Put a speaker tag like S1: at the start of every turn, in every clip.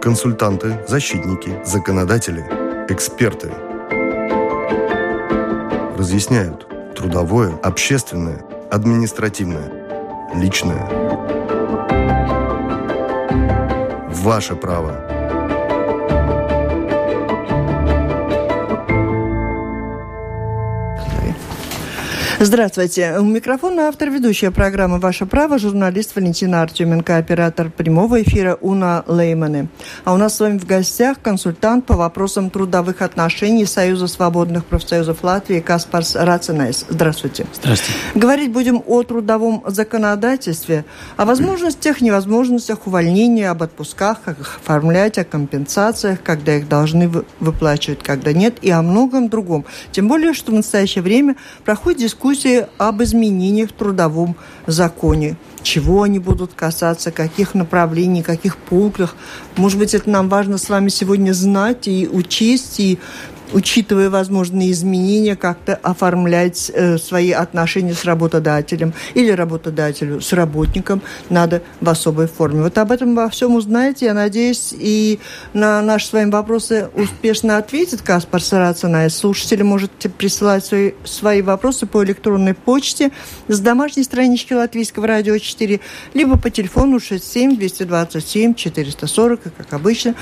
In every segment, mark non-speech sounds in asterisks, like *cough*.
S1: Консультанты, защитники, законодатели, эксперты. Разъясняют трудовое, общественное, административное, личное. Ваше право –
S2: Здравствуйте. У микрофона автор ведущая программы «Ваше право» журналист Валентина Артеменко, оператор прямого эфира Уна Лейманы. А у нас с вами в гостях консультант по вопросам трудовых отношений Союза свободных профсоюзов Латвии Каспарс Рацинайс. Здравствуйте.
S3: Здравствуйте.
S2: Говорить будем о трудовом законодательстве, о возможностях, невозможностях увольнения, об отпусках, как их оформлять, о компенсациях, когда их должны выплачивать, когда нет, и о многом другом. Тем более, что в настоящее время проходит дискуссия дискуссии об изменениях в трудовом законе. Чего они будут касаться, каких направлений, каких пунктах. Может быть, это нам важно с вами сегодня знать и учесть, и учитывая возможные изменения, как-то оформлять э, свои отношения с работодателем или работодателю с работником надо в особой форме. Вот об этом во всем узнаете, я надеюсь, и на наши с вами вопросы успешно ответит Каспар Сарацина. Слушатели можете присылать свои, свои вопросы по электронной почте с домашней странички Латвийского радио 4, либо по телефону 67 227 440, и, как обычно,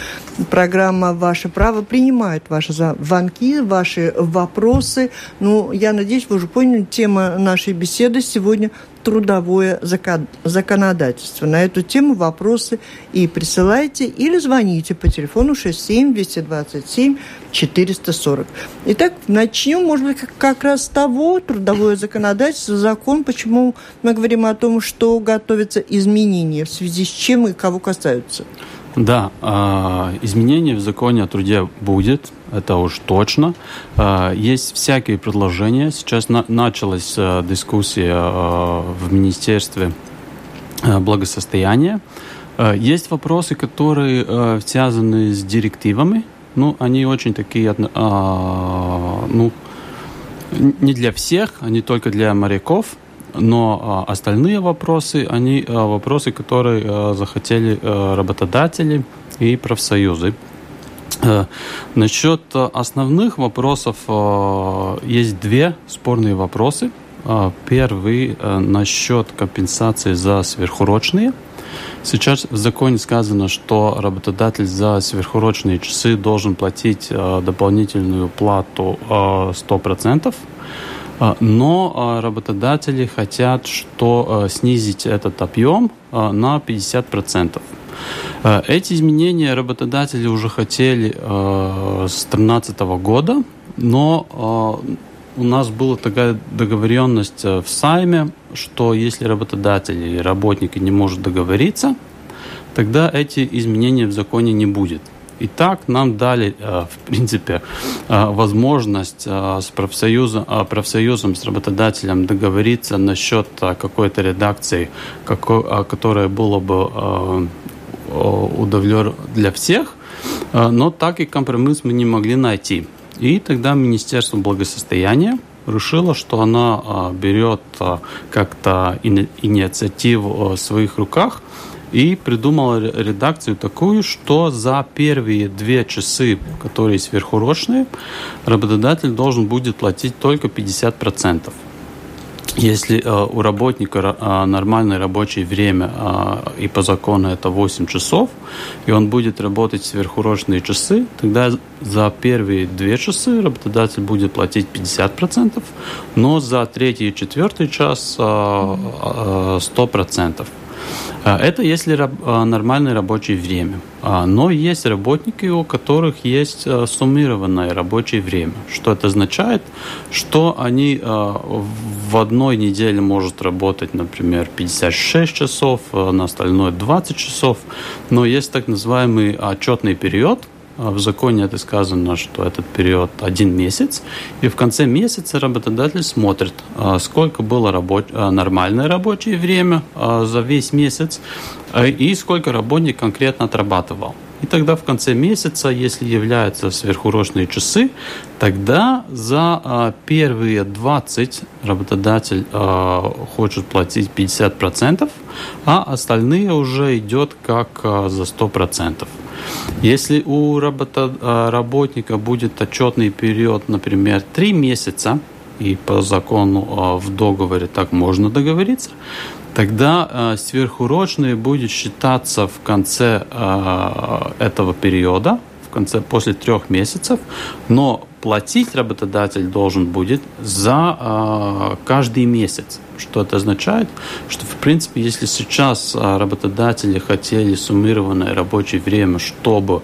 S2: программа «Ваше право» принимает ваши звонки звонки, ваши вопросы. Ну, я надеюсь, вы уже поняли, тема нашей беседы сегодня трудовое законодательство. На эту тему вопросы и присылайте или звоните по телефону 67 227 440. Итак, начнем, может быть, как раз с того, трудовое законодательство, закон, почему мы говорим о том, что готовятся изменения, в связи с чем и кого касаются.
S3: Да, а, изменения в законе о труде будет, это уж точно. А, есть всякие предложения. Сейчас началась а, дискуссия в Министерстве благосостояния. Есть вопросы, которые связаны с директивами. Ну, они очень такие, ну, не для всех, они только для моряков – но а, остальные вопросы, они а, вопросы, которые а, захотели работодатели и профсоюзы. Насчет основных вопросов есть две спорные вопросы. Первый насчет компенсации за сверхурочные. Сейчас в законе сказано, что работодатель за сверхурочные часы должен платить дополнительную плату 100%. А, но а, работодатели хотят что а, снизить этот объем на 50%. Эти изменения работодатели уже хотели с 2013 года, но у нас была такая договоренность в Сайме, что если работодатель или работник не может договориться, тогда эти изменения в законе не будет. Итак, нам дали, э, в принципе, э, возможность э, с профсоюзом, профсоюзом, с работодателем договориться насчет какой-то редакции, которая была бы удовлетворена для всех, но так и компромисс мы не могли найти. И тогда Министерство благосостояния решило, что она берет как-то инициативу в своих руках и придумала редакцию такую, что за первые две часы, которые сверхурочные, работодатель должен будет платить только 50%. Если э, у работника э, нормальное рабочее время, э, и по закону это 8 часов, и он будет работать сверхурочные часы, тогда за первые 2 часы работодатель будет платить 50%, но за третий и четвертый час э, э, 100%. А, это если а, нормальное рабочее время. А, но есть работники, у которых есть суммированное рабочее время. Что это означает? Что они в одной неделе может работать, например, 56 часов, на остальное 20 часов. Но есть так называемый отчетный период – в законе это сказано, что этот период один месяц, и в конце месяца работодатель смотрит, а, сколько было рабоч... А, нормальное рабочее время за весь месяц и сколько работник конкретно отрабатывал. И тогда в конце месяца, если являются сверхурочные часы, тогда за первые 20 работодатель хочет платить 50%, а остальные уже идет как за 100%. Если у работа, работника будет отчетный период, например, 3 месяца, и по закону в договоре так можно договориться, тогда э, сверхурочные будет считаться в конце этого периода, в конце после трех месяцев, но платить работодатель должен будет за э, каждый месяц. Что это означает? Что, в принципе, если сейчас э, работодатели хотели суммированное рабочее время, чтобы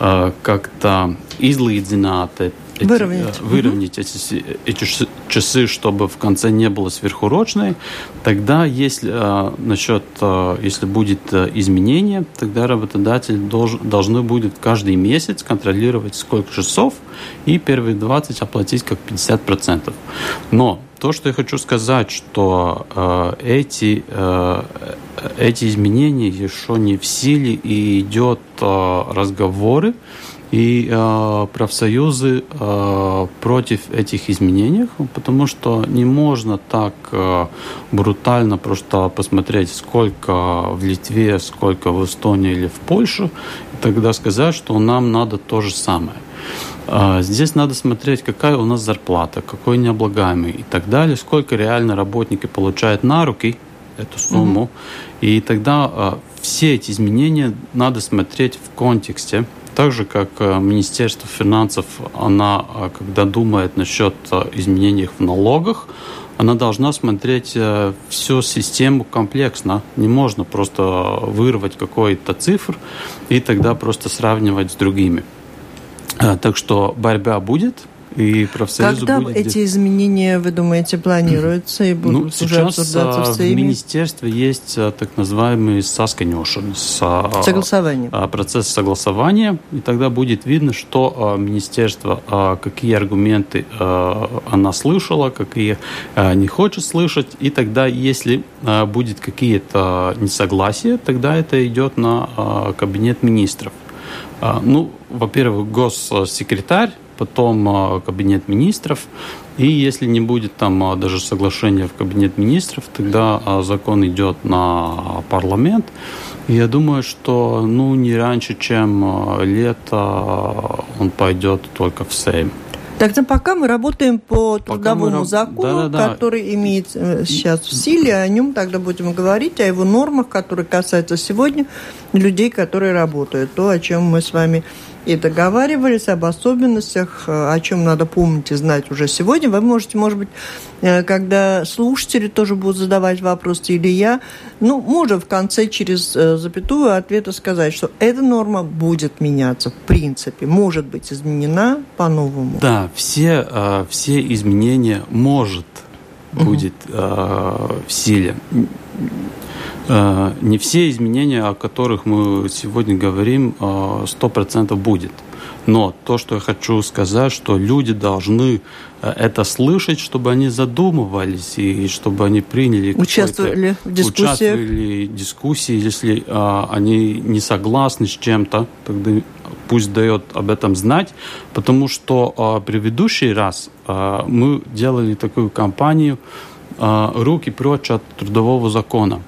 S3: э, как-то излīdzināt
S2: эти, выровнять,
S3: выровнять эти, эти часы, чтобы в конце не было сверхурочной, тогда если э, насчет, э, если будет э, изменение, тогда работодатель должен, должны будет каждый месяц контролировать сколько часов и первые 20 оплатить как 50%. Но то, что я хочу сказать, что э, эти, э, эти изменения еще не в силе и идет э, разговоры и э, профсоюзы э, против этих изменений, потому что не можно так э, брутально просто посмотреть, сколько в Литве, сколько в Эстонии или в Польше, и тогда сказать, что нам надо то же самое. Здесь надо смотреть, какая у нас зарплата, какой необлагаемый и так далее, сколько реально работники получают на руки эту сумму. Угу. И тогда э, все эти изменения надо смотреть в контексте так же, как э, Министерство финансов, она, э, когда думает насчет э, изменений в налогах, она должна смотреть всю систему комплексно. Не можно просто вырвать какой-то цифр и тогда просто сравнивать с другими. Так что борьба будет, и профсоюзу
S2: Когда
S3: будет...
S2: эти изменения, вы думаете, планируются и будут ну,
S3: уже обсуждаться в Сейме? в министерстве есть а, так называемый сасканешен,
S2: а, согласование.
S3: А, процесс согласования, и тогда будет видно, что министерство, какие аргументы она слышала, какие не хочет слышать, и тогда, если будет какие-то несогласия, тогда это идет на кабинет министров. Ну, во-первых, госсекретарь потом а, кабинет министров. И если не будет там а, даже соглашения в кабинет министров, тогда а, закон идет на парламент. И я думаю, что ну, не раньше, чем лето он пойдет только в Сейм.
S2: Тогда пока мы работаем по трудовому мы... закону, да, да, да. который имеет э, сейчас в силе, о нем тогда будем говорить, о его нормах, которые касаются сегодня людей, которые работают. То, о чем мы с вами и договаривались об особенностях, э, о чем надо помнить и знать уже сегодня. Вы можете, может быть, э, когда слушатели тоже будут задавать вопросы, или я, ну, можно в конце через э, запятую ответа сказать, что эта норма будет меняться, в принципе, может быть изменена по-новому.
S3: Да, все, все изменения может будет угу. в силе. Э, не все изменения, о которых мы сегодня говорим, э, сто процентов будет. Но то, что я хочу сказать, что люди должны э, это слышать, чтобы они задумывались и чтобы они приняли
S2: участвовали в дискуссиях.
S3: Участвовали в дискуссии. Если а, они не согласны с чем-то, тогда пусть дает об этом знать, потому что а, предыдущий раз а, мы делали такую кампанию а, «Руки прочь от трудового закона».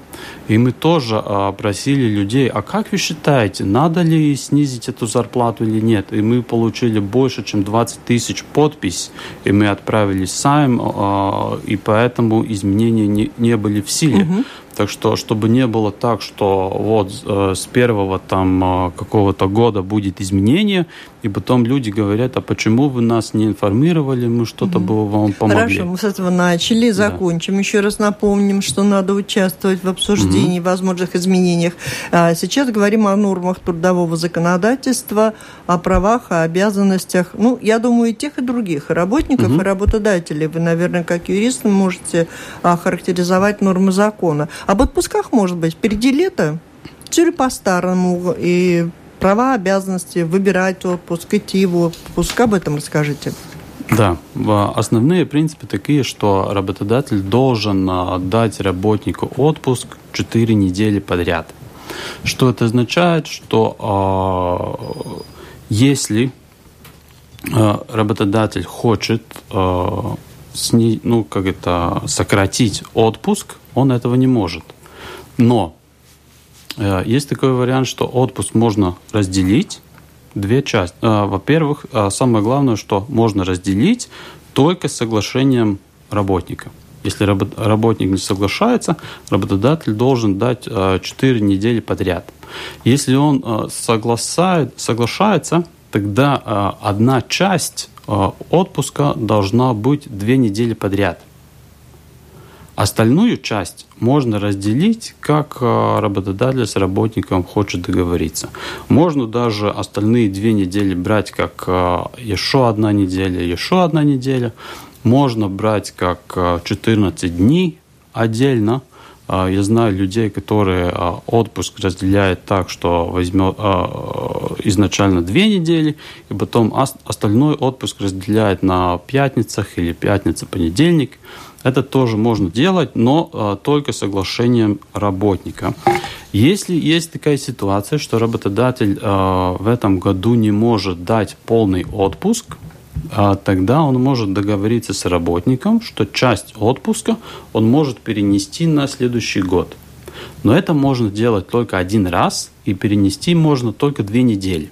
S3: И мы тоже а, просили людей, а как вы считаете, надо ли снизить эту зарплату или нет? И мы получили больше, чем 20 тысяч подпись, и мы отправили сайм, а, и поэтому изменения не, не были в силе. Угу. Так что, чтобы не было так, что вот э, с первого там э, какого-то года будет изменение, и потом люди говорят, а почему вы нас не информировали, мы что-то бы вам помогли.
S2: Хорошо, мы с этого начали, закончим. Да. Еще раз напомним, что надо участвовать в обсуждении, угу. возможных изменениях. А сейчас говорим о нормах трудового законодательства, о правах, о обязанностях. Ну, я думаю, и тех, и других, и работников, угу. и работодателей. Вы, наверное, как юрист можете охарактеризовать нормы закона. Об отпусках, может быть, впереди лето, все ли по-старому, и права, обязанности, выбирать отпуск, идти в отпуск. Об этом расскажите.
S3: Да, основные принципы такие, что работодатель должен а, дать работнику отпуск 4 недели подряд. Что это означает? Что э, если э, работодатель хочет э, сни, ну, как это, сократить отпуск, он этого не может. Но есть такой вариант, что отпуск можно разделить две части. Э, во-первых, э, самое главное, что можно разделить только с соглашением работника. Если работник не соглашается, работодатель должен дать 4 недели подряд. Если он соглашается, тогда одна часть отпуска должна быть 2 недели подряд. Остальную часть можно разделить, как э, работодатель с работником хочет договориться. Можно даже остальные две недели брать как э, еще одна неделя, еще одна неделя. Можно брать как 14 э, дней отдельно. Я знаю людей, которые отпуск разделяют так, что возьмет изначально две недели, и потом остальной отпуск разделяет на пятницах или пятница-понедельник. Это тоже можно делать, но э, только соглашением работника. Если есть такая ситуация, что работодатель э, в этом году не может дать полный отпуск, э, тогда он может договориться с работником, что часть отпуска он может перенести на следующий год. Но это можно делать только один раз, и перенести можно только две недели.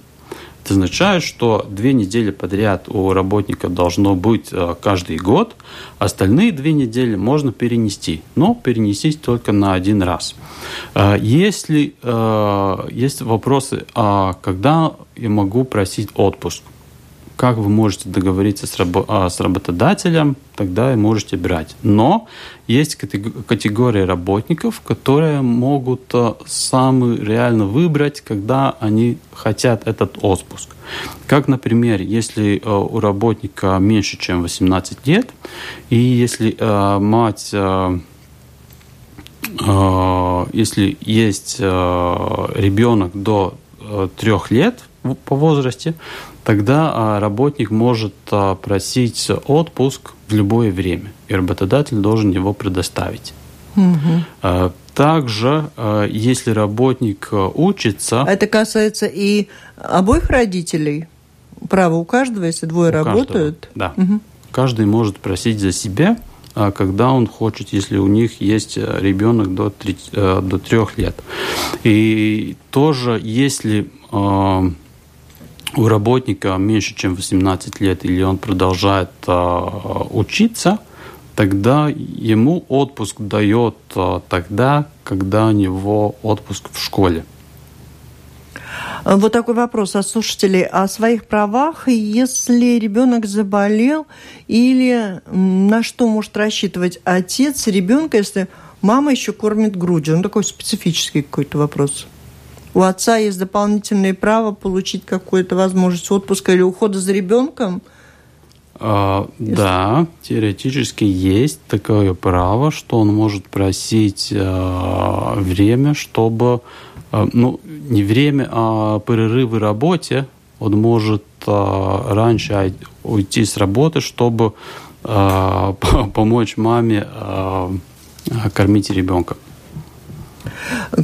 S3: Это означает, что две недели подряд у работника должно быть э, каждый год, остальные две недели можно перенести, но перенести только на один раз. Э, если э, есть вопросы, а когда я могу просить отпуск, как вы можете договориться с, рабо- а, с работодателем, тогда и можете брать. Но есть категории работников, которые могут а, сами реально выбрать, когда они хотят этот отпуск. Как, например, если а, у работника меньше, чем 18 лет, и если мать если есть ребенок до трех лет по возрасте, тогда а, работник может а, просить отпуск в любое время, и работодатель должен его предоставить. Угу. Также, если работник учится...
S2: Это касается и обоих родителей? Право у каждого, если двое у работают?
S3: Каждого, да. Угу. Каждый может просить за себя, когда он хочет, если у них есть ребенок до, 3, до 3 лет. И тоже, если у работника меньше, чем 18 лет, или он продолжает э, учиться, тогда ему отпуск дает э, тогда, когда у него отпуск в школе.
S2: Вот такой вопрос от слушателей о своих правах. Если ребенок заболел, или на что может рассчитывать отец ребенка, если мама еще кормит грудью? Ну, такой специфический какой-то вопрос у отца есть дополнительное право получить какую-то возможность отпуска или ухода за ребенком?
S3: А, Да, теоретически есть такое право, что он может просить а, время, чтобы, а, ну, не время, а перерывы в работе. Он может а, раньше уйти с работы, чтобы а, *laughs* помочь маме а, кормить ребенка.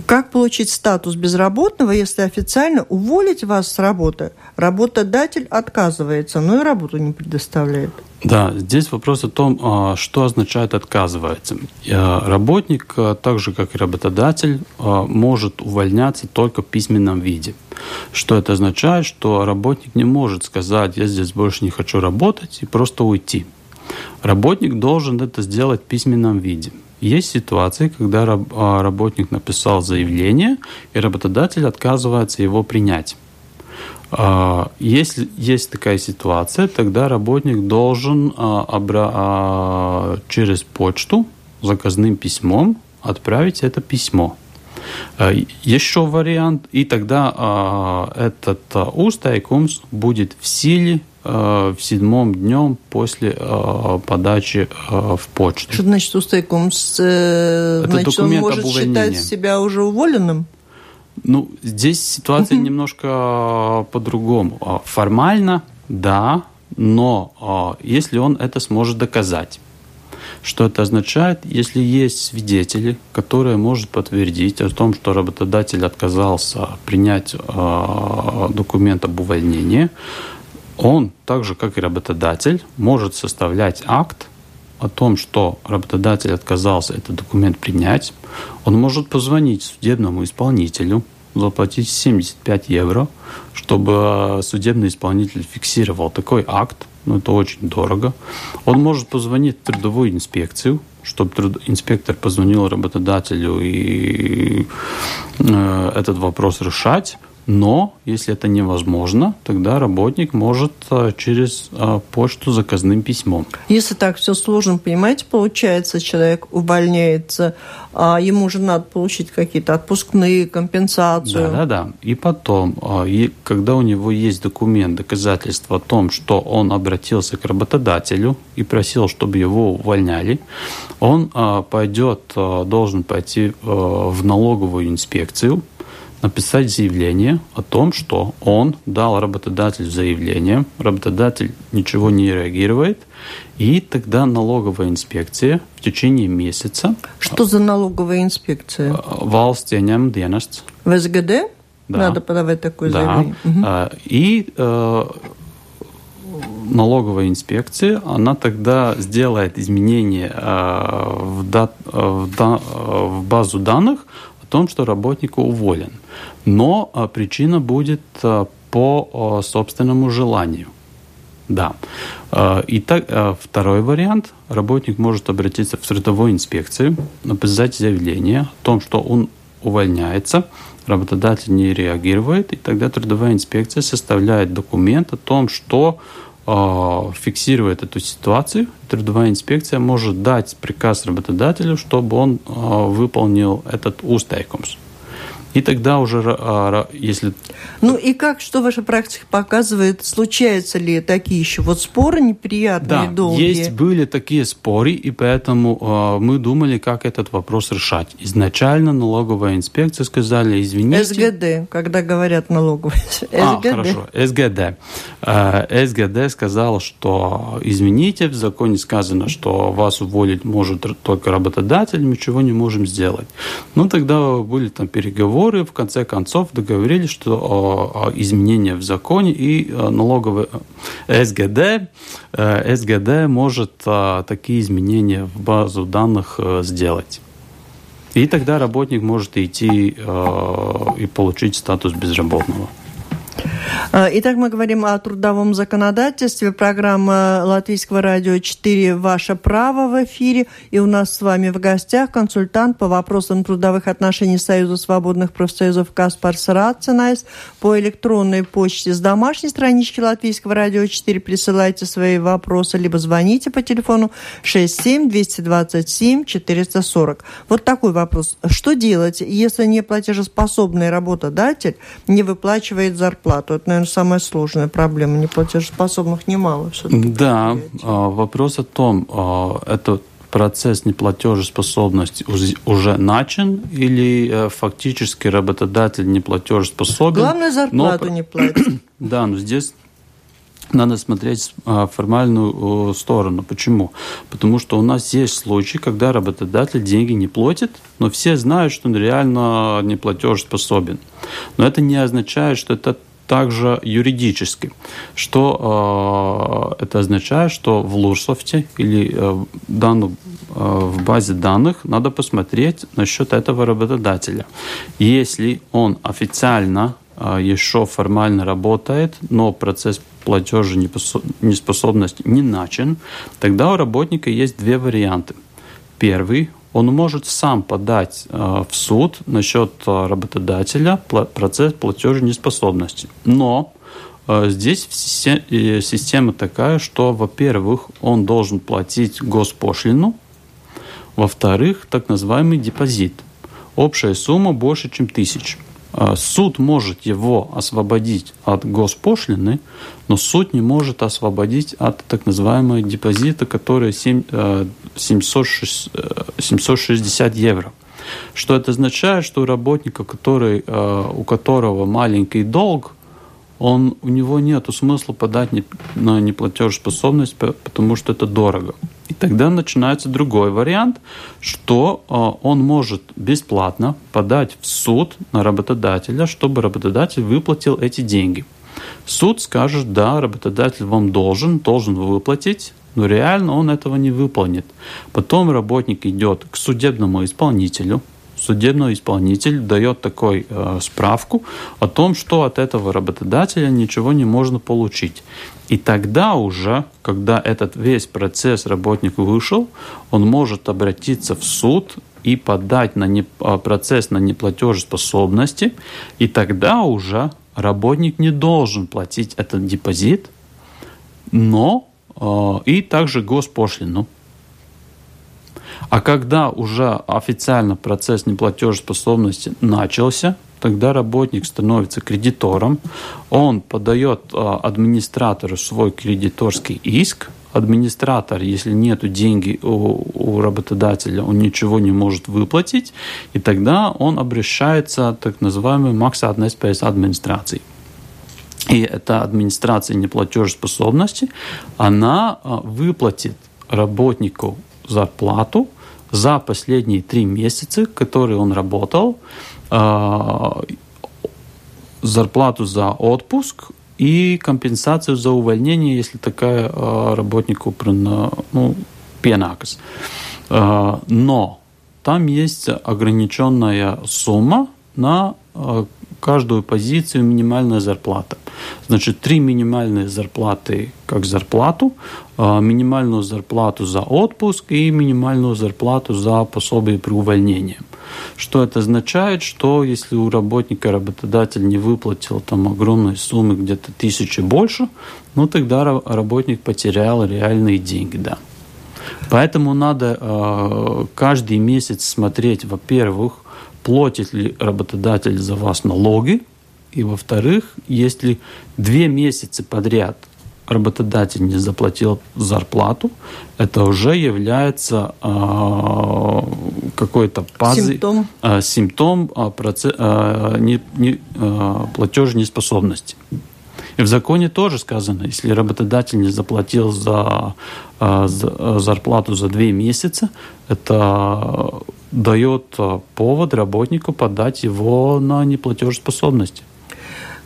S2: Как получить статус безработного, если официально уволить вас с работы работодатель отказывается, но и работу не предоставляет?
S3: Да, здесь вопрос о том, а, что означает отказывается. Работник, а, так же как и работодатель, а, может увольняться только в письменном виде. Что это означает? Что работник не может сказать, я здесь больше не хочу работать и просто уйти. Работник должен это сделать в письменном виде. Есть ситуации, когда а, работник написал заявление, и работодатель отказывается его принять. А, если есть такая ситуация, тогда работник должен а, через почту заказным письмом отправить это письмо. Еще вариант, и тогда этот устайкумс будет в силе в седьмом днем после э, подачи э, в почту.
S2: Что значит устойком? Это значит, он может считать себя уже уволенным?
S3: Ну, здесь ситуация немножко по-другому. Формально, да, но если он это сможет доказать. Что это означает? Если есть свидетели, которые могут подтвердить о том, что работодатель отказался принять э, документ об увольнении, он, так же как и работодатель, может составлять акт о том, что работодатель отказался этот документ принять, он может позвонить судебному исполнителю, заплатить 75 евро, чтобы судебный исполнитель фиксировал такой акт, но это очень дорого. Он может позвонить в трудовую инспекцию, чтобы труд... инспектор позвонил работодателю и э, этот вопрос решать. Но если это невозможно, тогда работник может э, через э, почту заказным письмом.
S2: Если так все сложно, понимаете, получается, человек увольняется, а ему же надо получить какие-то отпускные, компенсацию.
S3: Да, да, да. И потом, э, когда у него есть документ, доказательство о том, что он обратился к работодателю и просил, чтобы его увольняли, он пойдет, должен пойти в налоговую инспекцию, написать заявление о том, что он дал работодателю заявление, работодатель ничего не реагирует, и тогда налоговая инспекция в течение месяца...
S2: Что за налоговая инспекция?
S3: Valsts ieņem dienests.
S2: В СГД? Да. Надо подавать такое да. заявление.
S3: Угу. И э, налоговая инспекция, она тогда сделает изменения э, в, дат, э, в, да, в базу данных том, что работник уволен. Но а, причина будет а, по а, собственному желанию. Да. Итак, второй вариант. Работник может обратиться в трудовую инспекцию, написать заявление о том, что он увольняется, работодатель не реагирует, и тогда трудовая инспекция составляет документ о том, что фиксирует эту ситуацию, трудовая инспекция может дать приказ работодателю, чтобы он э, выполнил этот устайкомс. И тогда уже, а, если...
S2: Ну и как, что ваша практика показывает, случаются ли такие еще вот споры неприятные,
S3: да,
S2: долгие?
S3: есть, были такие споры, и поэтому э, мы думали, как этот вопрос решать. Изначально налоговая инспекция сказали, извините...
S2: СГД, когда говорят налоговая.
S3: СГД. А, хорошо, СГД. Э, СГД сказал, что извините, в законе сказано, что вас уволить может только работодатель, мы чего не можем сделать. Ну, тогда были там переговоры, переговоры в конце концов договорились, что изменения в законе и э, налоговый э, СГД, э, СГД может такие изменения в базу данных сделать. И тогда работник может идти и получить статус безработного.
S2: Э, итак, мы говорим о трудовом законодательстве. Программа Латвийского радио 4 «Ваше право» в эфире. И у нас с вами в гостях консультант по вопросам трудовых отношений Союза свободных профсоюзов Каспар Сарацинайс. По электронной почте с домашней странички Латвийского радио 4 присылайте свои вопросы, либо звоните по телефону 67 227 440. Вот такой вопрос. Что делать, если неплатежеспособный работодатель не выплачивает зарплату? Это, наверное, самая сложная проблема. Неплатежеспособных немало все-таки.
S3: Да, а, вопрос о том, а, это процесс неплатежеспособности уже начан или э, фактически работодатель неплатежеспособен?
S2: Главное, зарплату но... не платит. *clears throat*
S3: Да, но здесь надо смотреть а, формальную сторону. Почему? Потому что у нас есть случаи, когда работодатель деньги не платит, но все знают, что он реально не платежеспособен. Но это не означает, что это также юридически. Что э, это означает, что в Лурсофте или э, дану, э, в базе данных надо посмотреть насчет этого работодателя. Если он официально э, еще формально работает, но процесс платежа неспособности не начен, тогда у работника есть две варианты. Первый он может сам подать э, в суд насчет э, работодателя процесс платеженеспособности. Но э, здесь система такая, что, во-первых, он должен платить госпошлину, во-вторых, так называемый депозит. Общая сумма больше, чем тысяч. А, суд может его освободить от госпошлины, но суд не может освободить от так называемого депозита, который 760 э, евро. Что это означает? Что у работника, который, э, у которого маленький долг, он, у него нет смысла подать на неплатежеспособность, потому что это дорого. И тогда начинается другой вариант, что э, он может бесплатно подать в суд на работодателя, чтобы работодатель выплатил эти деньги. Суд скажет, да, работодатель вам должен, должен выплатить, но реально он этого не выполнит. Потом работник идет к судебному исполнителю, судебный исполнитель дает такой э, справку о том, что от этого работодателя ничего не можно получить. И тогда уже, когда этот весь процесс работник вышел, он может обратиться в суд и подать на не, э, процесс на неплатежеспособности, и тогда уже работник не должен платить этот депозит, но э, и также госпошлину. А когда уже официально процесс неплатежеспособности начался, тогда работник становится кредитором, он подает а, администратору свой кредиторский иск, администратор, если нет деньги у, у работодателя, он ничего не может выплатить, и тогда он обращается так называемой maksātnespējas администрации. И эта администрация неплатежеспособности, она а, выплатит работнику зарплату за последние три месяца, которые он работал, а, зарплату за отпуск и компенсацию за увольнение, если такая а, работнику ну, pienākas. А, но там есть ограниченная сумма на каждую позицию минимальная зарплата. Значит, три минимальные зарплаты как зарплату, а, минимальную зарплату за отпуск и минимальную зарплату за пособие при увольнении. Что это означает? Что если у работника работодатель не выплатил там огромные суммы, где-то тысячи больше, ну тогда работник потерял реальные деньги, да. Поэтому надо э, каждый месяц смотреть, во-первых, платит ли работодатель за вас налоги, и во-вторых, если две месяца подряд работодатель не заплатил зарплату, это уже является э, какой-то базой,
S2: симптом,
S3: э, симптом э, процесс, э, не, не, э, платежеспособности. И в законе тоже сказано, если работодатель не заплатил за, за зарплату за две месяца, это дает э, повод работнику подать его на неплатежеспособность.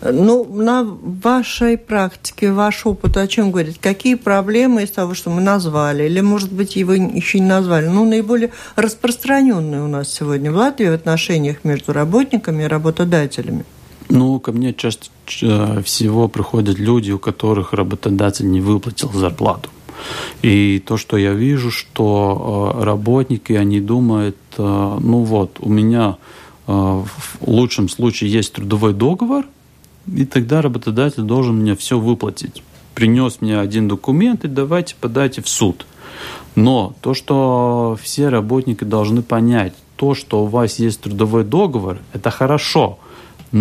S2: Ну, на вашей практике, ваш опыт о чем говорит? Какие проблемы из того, что мы назвали, или, может быть, его еще не назвали, ну, наиболее распространенные у нас сегодня в Латвии в отношениях между работниками и работодателями?
S3: Ну, ко мне чаще э, всего приходят люди, у которых работодатель не выплатил зарплату. И то, что я вижу, что э, работники, они думают, э, ну вот, у меня э, в лучшем случае есть трудовой договор, и тогда работодатель должен мне все выплатить. Принес мне один документ, и давайте подайте в суд. Но то, что все работники должны понять, то, что у вас есть трудовой договор, это хорошо –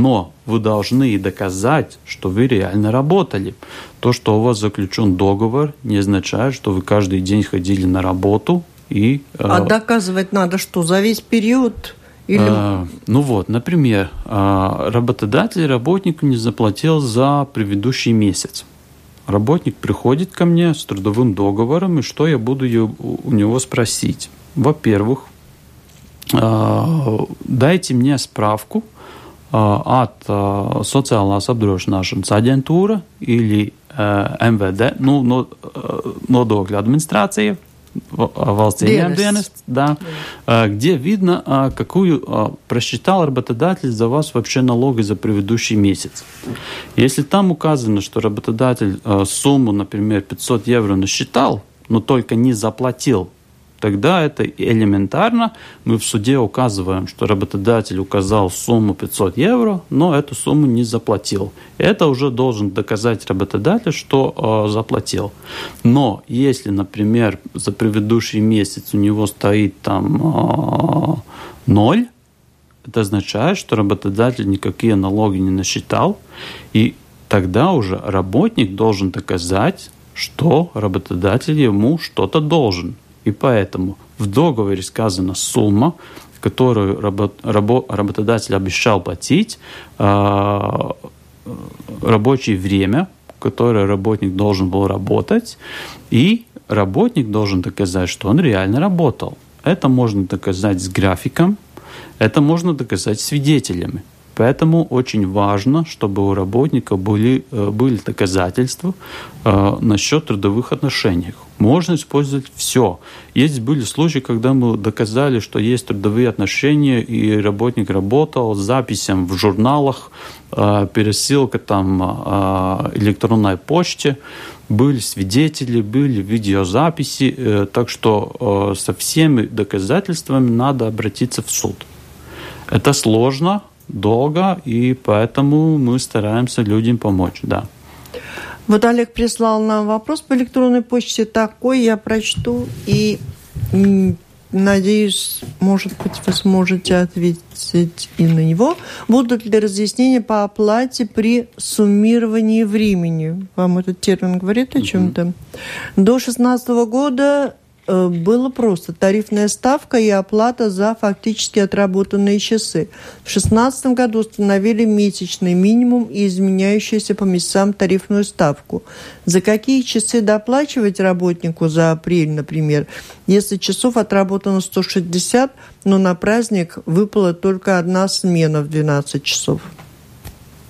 S3: но вы должны доказать, что вы реально работали. То, что у вас заключен договор, не означает, что вы каждый день ходили на работу и...
S2: Э, а э, доказывать надо что, за весь период? Или...
S3: Э, ну вот, например, э, работодатель работнику не заплатил за предыдущий месяц. Работник приходит ко мне с трудовым договором, и что я буду у него спросить? Во-первых, э, дайте мне справку от sociālās apdrošināšanas aģentūra или МВД, ну, нодokļu администрация, valsts ieņēmuma dienест, да, где видно, какую просчитал работодатель за вас вообще налоги за предыдущий месяц. Если там указано, что работодатель сумму, например, 500 евро насчитал, но только не заплатил тогда это элементарно. Мы в суде указываем, что работодатель указал сумму 500 евро, но эту сумму не заплатил. Это уже должен доказать работодатель, что э, заплатил. Но если, например, за предыдущий месяц у него стоит там э, ноль, это означает, что работодатель никакие налоги не насчитал, и тогда уже работник должен доказать, что работодатель ему что-то должен. И поэтому в договоре сказана сумма, которую работодатель обещал платить, а, рабочее время, которое работник должен был работать, и работник должен доказать, что он реально работал. Это можно доказать с графиком, это можно доказать свидетелями. Поэтому очень важно, чтобы у работника были, э, были доказательства э, насчет трудовых отношений. Можно использовать все. Есть были случаи, когда мы доказали, что есть трудовые отношения, и работник работал с записям в журналах, э, пересылка там э, электронной почте, были свидетели, были видеозаписи, э, так что э, со всеми доказательствами надо обратиться в суд. Это сложно, долго, и поэтому мы стараемся людям помочь, да.
S2: Вот Олег прислал нам вопрос по электронной почте такой, я прочту и надеюсь, может быть, вы сможете ответить и на него. Будут ли разъяснения по оплате при суммировании времени? Вам этот термин говорит о чем-то? До 2016 года было просто тарифная ставка и оплата за фактически отработанные часы. В 2016 году установили месячный минимум и изменяющуюся по месяцам тарифную ставку. За какие часы доплачивать работнику за апрель, например, если часов отработано 160, но на праздник выпала только одна смена в 12 часов?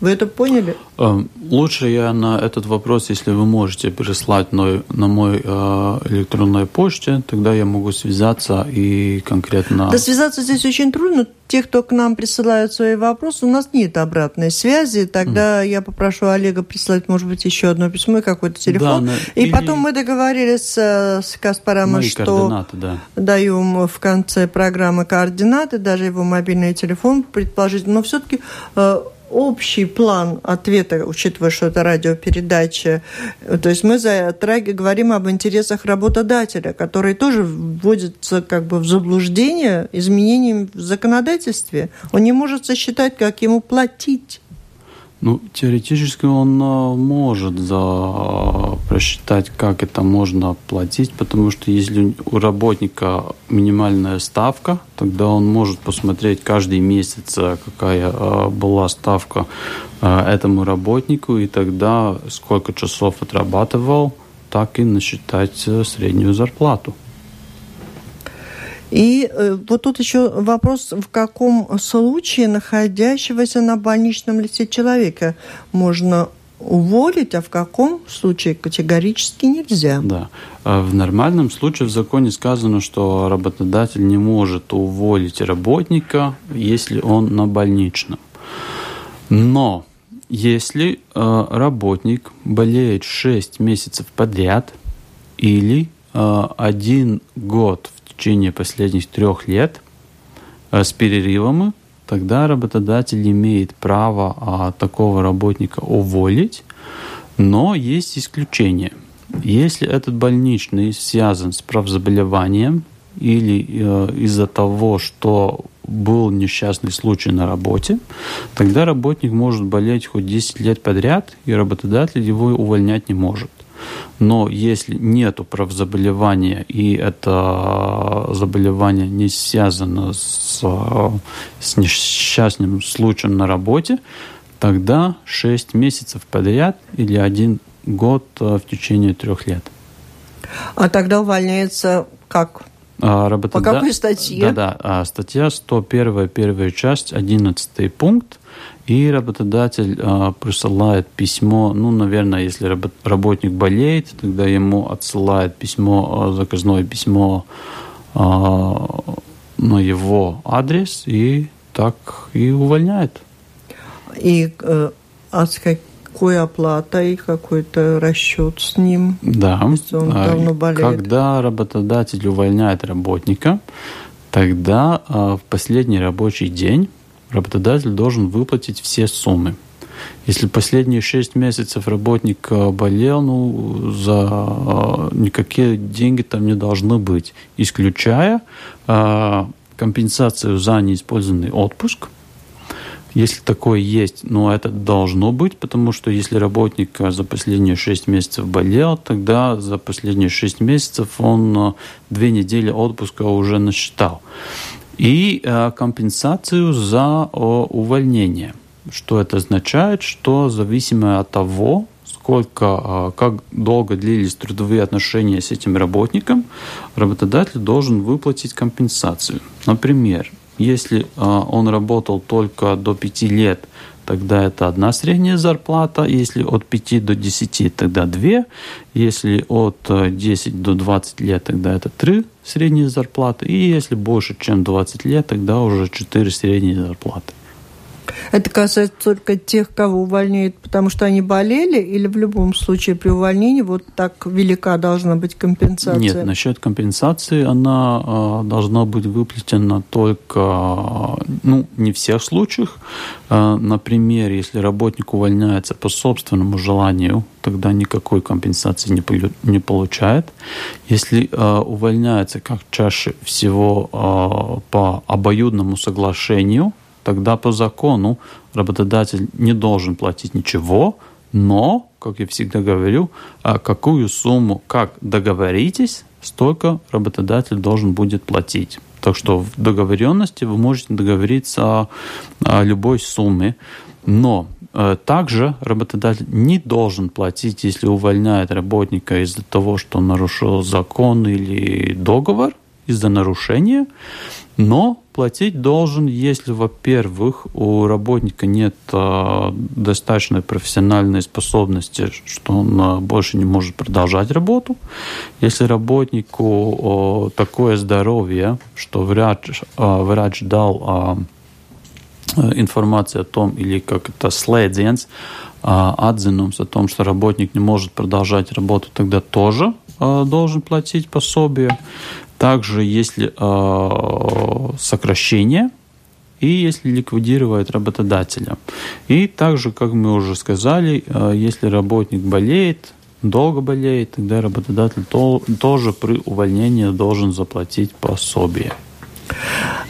S2: Вы это поняли?
S3: Эм, лучше я на этот вопрос, если вы можете прислать на, на мой э, электронной почте, тогда я могу связаться и конкретно...
S2: Да связаться здесь очень трудно. Те, кто к нам присылают свои вопросы, у нас нет обратной связи. Тогда mm. я попрошу Олега прислать, может быть, еще одно письмо и какой-то телефон. Да, на... И Или... потом мы договорились э, с Каспаром, что
S3: да.
S2: даю в конце программы координаты, даже его мобильный телефон, предположительно. Но все-таки э, общий план ответа, учитывая, что это радиопередача. То есть мы за траги говорим об интересах работодателя, который тоже вводится как бы в заблуждение изменением в законодательстве. Он не может сосчитать, как ему платить.
S3: Ну, теоретически он э, может за... Э, просчитать, как это можно платить, потому что если у работника минимальная ставка, тогда он может посмотреть каждый месяц, э, какая была ставка этому работнику, и тогда сколько часов отрабатывал, так и насчитать среднюю зарплату.
S2: И э, вот тут еще вопрос, в каком случае находящегося на больничном листе человека можно уволить, а в каком случае категорически нельзя.
S3: Да. А в нормальном случае в законе сказано, что работодатель не может уволить работника, если он на больничном. Но если э, работник болеет 6 месяцев подряд или э, один год течение последних трех лет э, с перерывами, тогда работодатель имеет право а, такого работника уволить, но есть исключение. Если этот больничный связан с правзаболеванием или э, из-за того, что был несчастный случай на работе, тогда работник может болеть хоть 10 лет подряд, и работодатель его увольнять не может. Но если нет правзаболевания, и это заболевание не связано с, с несчастным случаем на работе, тогда 6 месяцев подряд или один год в течение трех лет.
S2: А тогда увольняется как?
S3: А, работодатель...
S2: По какой статье?
S3: Да, да. Статья 101, первая часть, 11 пункт. И работодатель э, присылает письмо, ну, наверное, если работник болеет, тогда ему отсылает письмо, заказное письмо э, на его адрес и так и увольняет.
S2: И э, а с какой оплатой, какой-то расчет с ним?
S3: Да. Он давно болеет. Когда работодатель увольняет работника, тогда э, в последний рабочий день работодатель должен выплатить все суммы. Если последние шесть месяцев работник э, болел, ну, за э, никакие деньги там не должны быть, исключая э, компенсацию за неиспользованный отпуск. Если такое есть, но это должно быть, потому что если работник за последние шесть месяцев болел, тогда за последние шесть месяцев он две недели отпуска уже насчитал и э, компенсацию за увольнение. Что это означает? Что зависимо от того, сколько, э, как долго длились трудовые отношения с этим работником, работодатель должен выплатить компенсацию. Например, Если он работал только до 5 лет, тогда это одна средняя зарплата. Если от 5 до 10, тогда 2. Если от 10 до 20 лет, тогда это 3 средние зарплаты. И если больше, чем 20 лет, тогда уже 4 средние зарплаты.
S2: Это касается только тех, кого увольняют, потому что они болели, или в любом случае при увольнении вот так велика должна быть компенсация?
S3: Нет, насчет компенсации она э, должна быть выплатена только, ну, не в всех случаях. Э, например, если работник увольняется по собственному желанию, тогда никакой компенсации не, не получает. Если э, увольняется, как чаще всего, э, по обоюдному соглашению – тогда по закону работодатель не должен платить ничего, но, как я всегда говорю, а какую сумму, как договоритесь, столько работодатель должен будет платить. Так что в договоренности вы можете договориться о, о любой сумме, но э, также работодатель не должен платить, если увольняет работника из-за того, что он нарушил закон или договор из-за нарушения. Но платить должен, если, во-первых, у работника нет э, достаточной профессиональной способности, что он э, больше не может продолжать работу. Если работнику э, такое здоровье, что врач, э, врач дал э, информацию о том, или как это слēdziens, отзинумс о том, что работник не может продолжать работу, тогда тоже должен платить пособие. Также, если э, сокращение и если ликвидировать работодателя. И также, как мы уже сказали, э, если работник болеет, долго болеет, тогда работодатель то, тоже при увольнении должен заплатить пособие.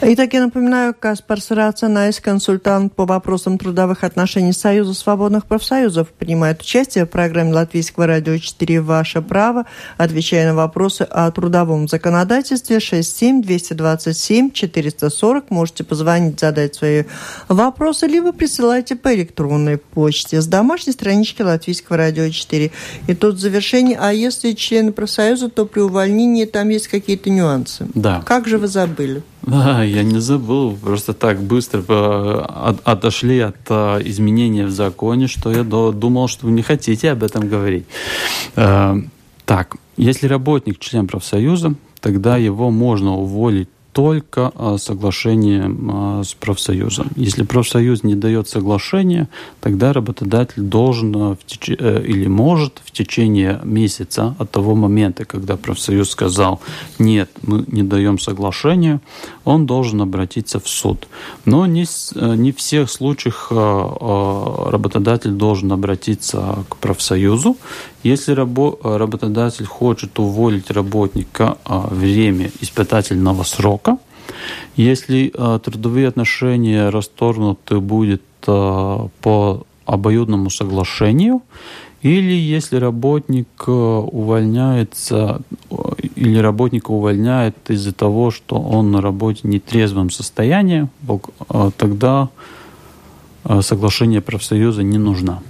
S2: Итак, я напоминаю, Каспар Сарацанайс, консультант по вопросам трудовых отношений Союза свободных профсоюзов, принимает участие в программе Латвийского радио 4 «Ваше право», отвечая на вопросы о трудовом законодательстве 67-227-440. Можете позвонить, задать свои вопросы, либо присылайте по электронной почте с домашней странички Латвийского радио 4. И тут завершение. А если члены профсоюза, то при увольнении там есть какие-то нюансы.
S3: Да.
S2: Как же вы забыли?
S3: Да, я не забыл. Просто так быстро э, отошли от э, изменения в законе, что я думал, что вы не хотите об этом говорить. Э, так, если работник член профсоюза, тогда его можно уволить только а, соглашением а, с профсоюзом. Если профсоюз не дает соглашения, тогда работодатель должен а, в теч... Э, или может в течение месяца от того момента, когда профсоюз сказал «нет, мы не даем соглашения», он должен обратиться в суд. Но не, э, не в всех случаях работодатель должен обратиться к профсоюзу. Если работодатель хочет уволить работника время испытательного срока, если э, трудовые отношения расторгнуты будет э, по обоюдному соглашению, или если работник э, увольняется, или работника увольняет из-за того, что он на работе в нетрезвом состоянии, тогда соглашение профсоюза не нужно.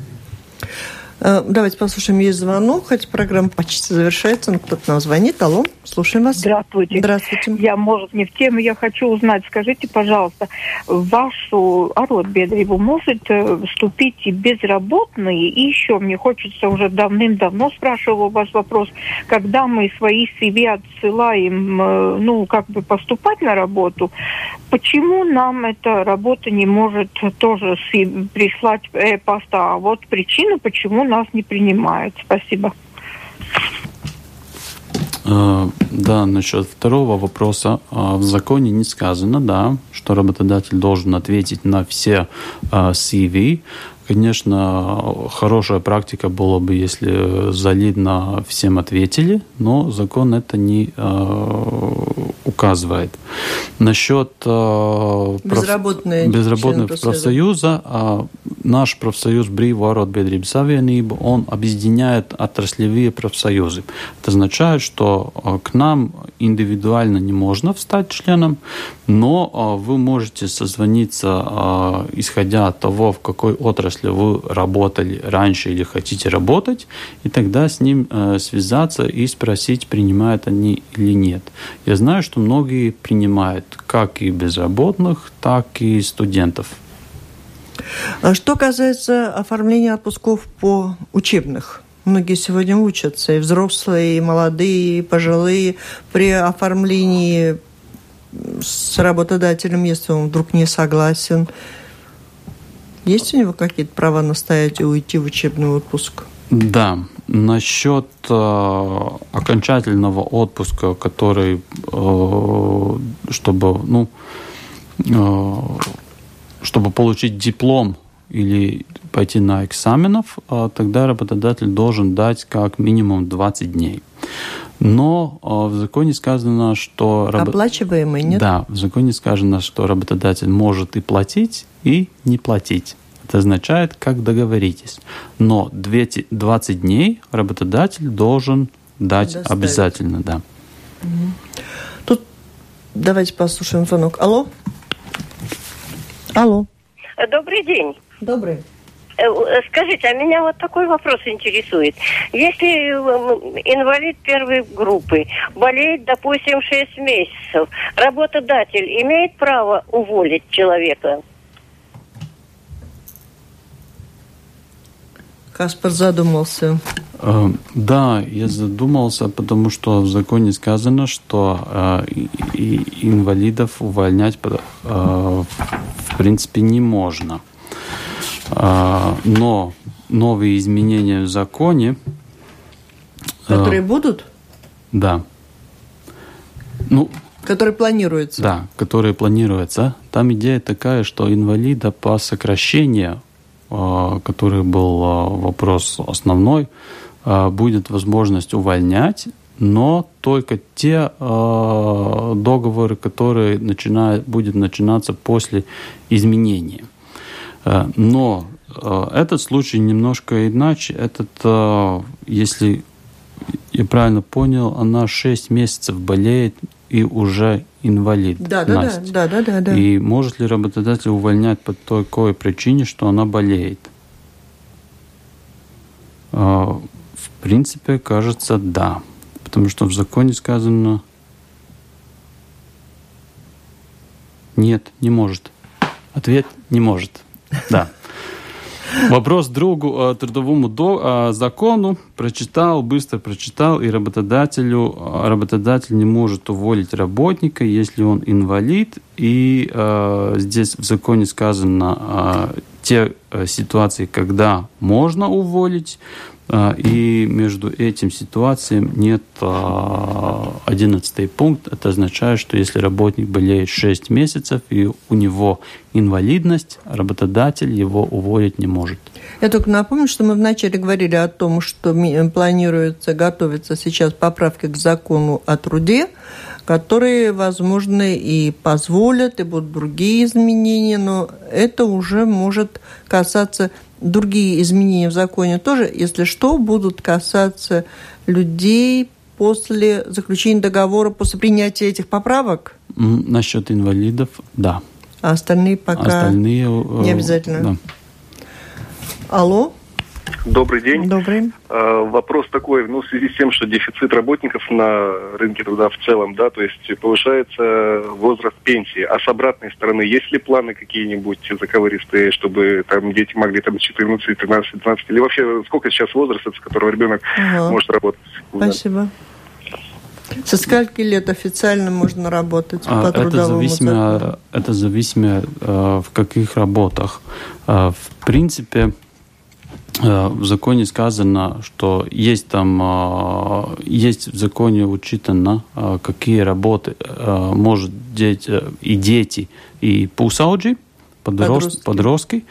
S2: Э, давайте послушаем, есть звонок, хотя программа почти завершается, но кто-то нам звонит. Алло, слушаем вас.
S4: Здравствуйте.
S2: Здравствуйте.
S4: Я, может, не в тему, я хочу узнать, скажите, пожалуйста, в вашу аротбедреву может э, вступить и безработные? И еще мне хочется уже давным-давно спрашивал у вас вопрос, когда мы свои CV отсылаем, э, ну, как бы поступать на работу, почему нам эта работа не может тоже прислать э-поста? А вот причина, почему нас не принимают. Спасибо.
S3: Э, да, насчет второго вопроса. Э, в законе не сказано, да, что работодатель должен ответить на все э, CV. Конечно, хорошая практика была бы, если солидно всем ответили, но закон это не указывает. Насчет
S2: безработных,
S3: безработных профсоюза, наш профсоюз Брīvo arotbiedrību savienību, он объединяет отраслевые профсоюзы. Это означает, что к нам индивидуально не можно встать членом, но вы можете созвониться, исходя от того, в какой отрасли вы работали раньше или хотите работать, и тогда с ним связаться и спросить, принимают они или нет. Я знаю, что многие принимают как и безработных, так и студентов.
S2: А что касается оформления отпусков по учебных, многие сегодня учатся, и взрослые, и молодые, и пожилые, при оформлении с работодателем, если он вдруг не согласен, есть у него какие-то права настоять и уйти в учебный отпуск?
S3: Да, насчет э, окончательного отпуска, который, э, чтобы, ну, э, чтобы получить диплом или пойти на экзаменов, э, тогда работодатель должен дать как минимум 20 дней. Но э, в законе сказано, что...
S2: Оплачиваемый, нет?
S3: Да, в законе сказано, что работодатель может и платить, и не платить. Это означает, как договоритесь. Но 20 дней работодатель должен дать Доставить. обязательно, да.
S2: Тут давайте послушаем звонок. Алло? Алло.
S5: Добрый день.
S2: Добрый.
S5: Э, скажите, а меня вот такой вопрос интересует. Если инвалид первой группы болеет, допустим, 6 месяцев, работодатель имеет право уволить человека?
S2: Каспар задумался.
S3: Э, да, я задумался, потому что в законе сказано, что э, инвалидов увольнять в принципе не можно. Но новые изменения в законе...
S2: Которые будут?
S3: Да. Ну,
S2: которые планируются.
S3: Да, которые планируются. Там идея такая, что инвалида по сокращению а, который был а, вопрос основной, а, будет возможность увольнять, но только те договоры, которые начинают, будет начинаться после изменения. Но этот случай немножко иначе. Этот, если я правильно понял, она 6 месяцев болеет и уже инвалид.
S2: Да, да, Настя. да, да, да, да.
S3: И может ли работодатель увольнять по такой причине, что она болеет? В принципе, кажется, да. Потому что в законе сказано нет, не может. Ответ не может. Да. Вопрос другу э, трудовому до, э, закону прочитал, быстро прочитал, и работодателю, э, работодатель не может уволить работника, если он инвалид. И э, здесь в законе сказано те э, ситуации, когда можно уволить, а, и между этим ситуациям нет а, одиннадцатый пункт. Это означает, что если работник болеет 6 месяцев и у него инвалидность, работодатель его уволить не может.
S2: Я только напомню, что мы вначале говорили о том, что планируется, готовится сейчас поправки к закону о труде, которые, возможно, и позволят, и будут другие изменения, но это уже может касаться другие изменения в законе тоже, если что, будут касаться людей после заключения договора, после принятия этих поправок?
S3: Насчет инвалидов, да.
S2: А остальные пока
S3: остальные,
S2: э, не обязательно? Да. Алло?
S6: Добрый день.
S2: Добрый.
S6: Э, вопрос такой, ну, в связи с тем, что дефицит работников на рынке труда в целом, да, то есть повышается возраст пенсии, а с обратной стороны, есть ли планы какие-нибудь заковыристые, чтобы там дети могли там 14, 13, 15, или вообще сколько сейчас возраст, с которого ребенок ага. может работать?
S2: Спасибо. Со скольки лет официально можно работать а, по
S3: это зависимо, Это зависимо э, в каких работах. Э, в принципе, в законе сказано, что есть там, э, есть в законе учитано, э, какие работы может делать и дети, и пусауджи, подростки. подростки.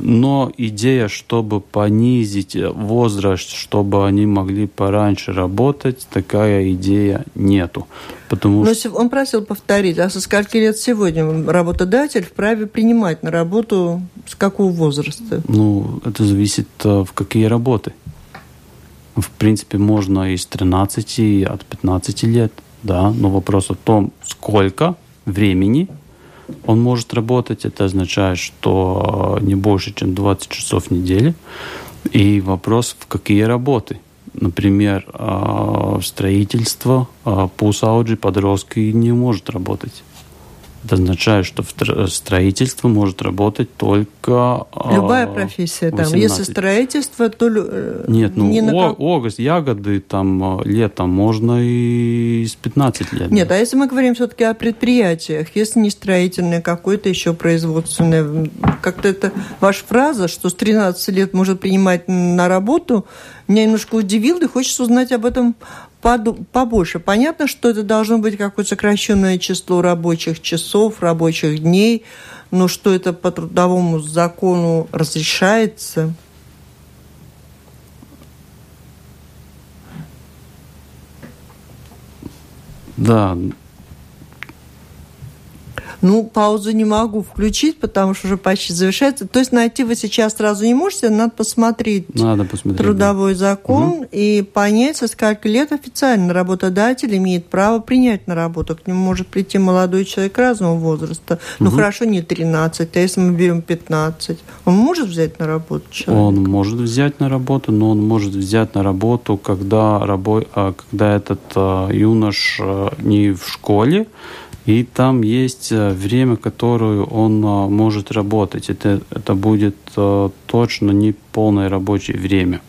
S3: Но идея, чтобы понизить возраст, чтобы они могли пораньше работать, такая идея нету.
S2: Потому Но что... он просил повторить, а со скольки лет сегодня работодатель вправе принимать на работу С какого возраста?
S3: Ну, это зависит в какие работы. В принципе, можно и с 13, и от 15 лет, да, но вопрос о том, сколько времени он может работать, это означает, что не больше, чем 20 часов в неделю. И вопрос, в какие работы. Например, строительство, пусауджи подростки не может работать. Это означает, что строительство может работать только...
S2: Любая профессия 18. там. Если строительство, то... Э,
S3: Нет, ну, не на... огост, ягоды, там, э, летом можно и с 15 лет.
S2: Нет, а если мы говорим все-таки о предприятиях, если не строительное, какое-то еще производственное, как-то это ваша фраза, что с 13 лет может принимать на работу, меня немножко удивило, и хочется узнать об этом побольше. Понятно, что это должно быть какое-то сокращенное число рабочих часов, рабочих дней, но что это по трудовому закону разрешается.
S3: Да,
S2: ну, паузу не могу включить, потому что уже почти завершается. То есть найти вы сейчас сразу не можете, надо посмотреть,
S3: надо посмотреть
S2: трудовой да. закон угу. и понять, со скольки лет официально работодатель имеет право принять на работу. К нему может прийти молодой человек разного возраста. Ну, угу. хорошо, не 13, а если мы берем 15, он может взять на работу человека?
S3: Он может взять на работу, но он может взять на работу, когда, рабо... А, когда этот а, юнош а, не в школе, и там есть э, время, которое он э, может работать. Это, это будет э, точно не полное рабочее время.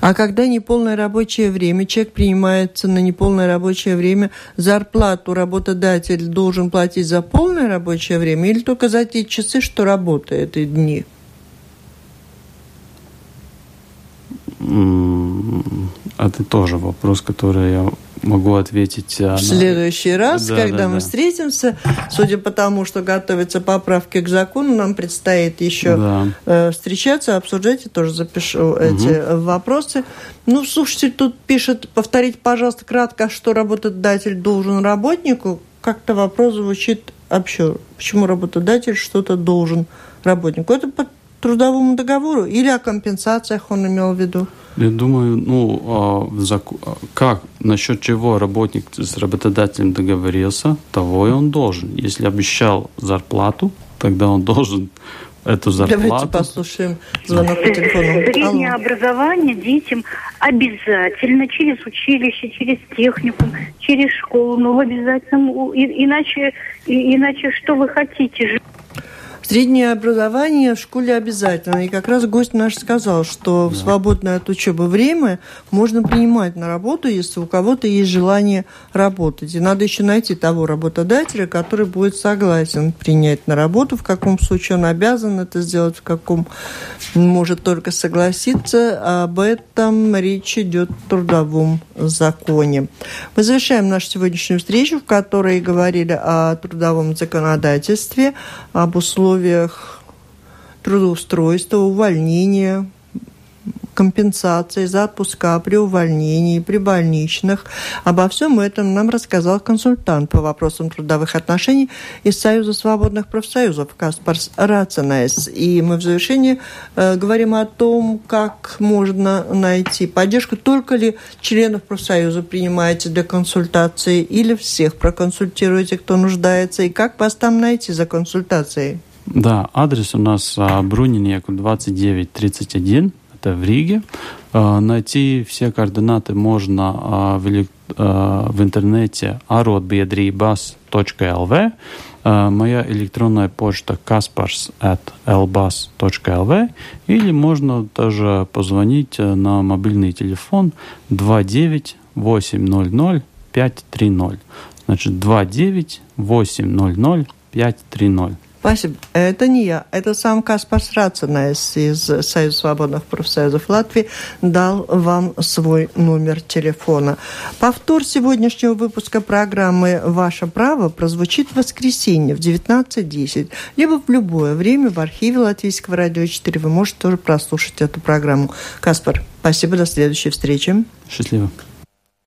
S2: А когда неполное рабочее время, человек принимается на неполное рабочее время, зарплату работодатель должен платить за полное рабочее время или только за те часы, что работает и дни?
S3: Это тоже вопрос, который я могу ответить.
S2: В следующий раз, да, когда да, мы да. встретимся, судя по тому, что готовятся поправки к закону, нам предстоит еще да. Э, встречаться, обсуждать. Я тоже запишу угу. эти вопросы. Ну, слушайте, тут пишет, повторить, пожалуйста, кратко, что работодатель должен работнику. Как-то вопрос звучит вообще, почему работодатель что-то должен работнику. Это трудовому договору или о компенсациях он имел в виду?
S3: Я думаю, ну, а, как, насчет чего работник с работодателем договорился, того и он должен. Если обещал зарплату, тогда он должен эту зарплату.
S2: Давайте послушаем звонок по телефону.
S7: Среднее Алло. образование детям обязательно через училище, через техникум, через школу, но в обязательном, иначе, иначе что вы хотите?
S2: Среднее образование в школе обязательно. И как раз гость наш сказал, что в свободное от учебы время можно принимать на работу, если у кого-то есть желание работать. И надо еще найти того работодателя, который будет согласен принять на работу, в каком случае он обязан это сделать, в каком может только согласиться. Об этом речь идет в трудовом законе. Мы завершаем нашу сегодняшнюю встречу, в которой говорили о трудовом законодательстве, об условиях условиях трудоустройства, увольнения, компенсации за отпуска при увольнении, при больничных. Обо всем этом нам рассказал консультант по вопросам трудовых отношений из Союза свободных профсоюзов Каспарс Раценайс. И мы в завершении э, говорим о том, как можно найти поддержку. Только ли членов профсоюза принимаете для консультации или всех проконсультируете, кто нуждается, и как вас там найти за консультацией?
S3: Да, адрес у нас а, Брунинеку 2931, это в Риге. А, найти все координаты можно а, в, в интернете arotbiedrības.lv. Моя электронная почта kaspars.lbas.lv или можно даже позвонить на мобильный телефон 29 800 530. Значит, 29 800 530.
S2: Спасибо. Это не я. Это сам Каспар Срацинайс из Союза свободных профсоюзов Латвии дал вам свой номер телефона. Повтор сегодняшнего выпуска программы «Ваше право» прозвучит в воскресенье в 19.10, либо в любое время в архиве Латвийского радио 4. Вы можете тоже прослушать эту программу. Каспар, спасибо. До следующей встречи.
S3: Счастливо.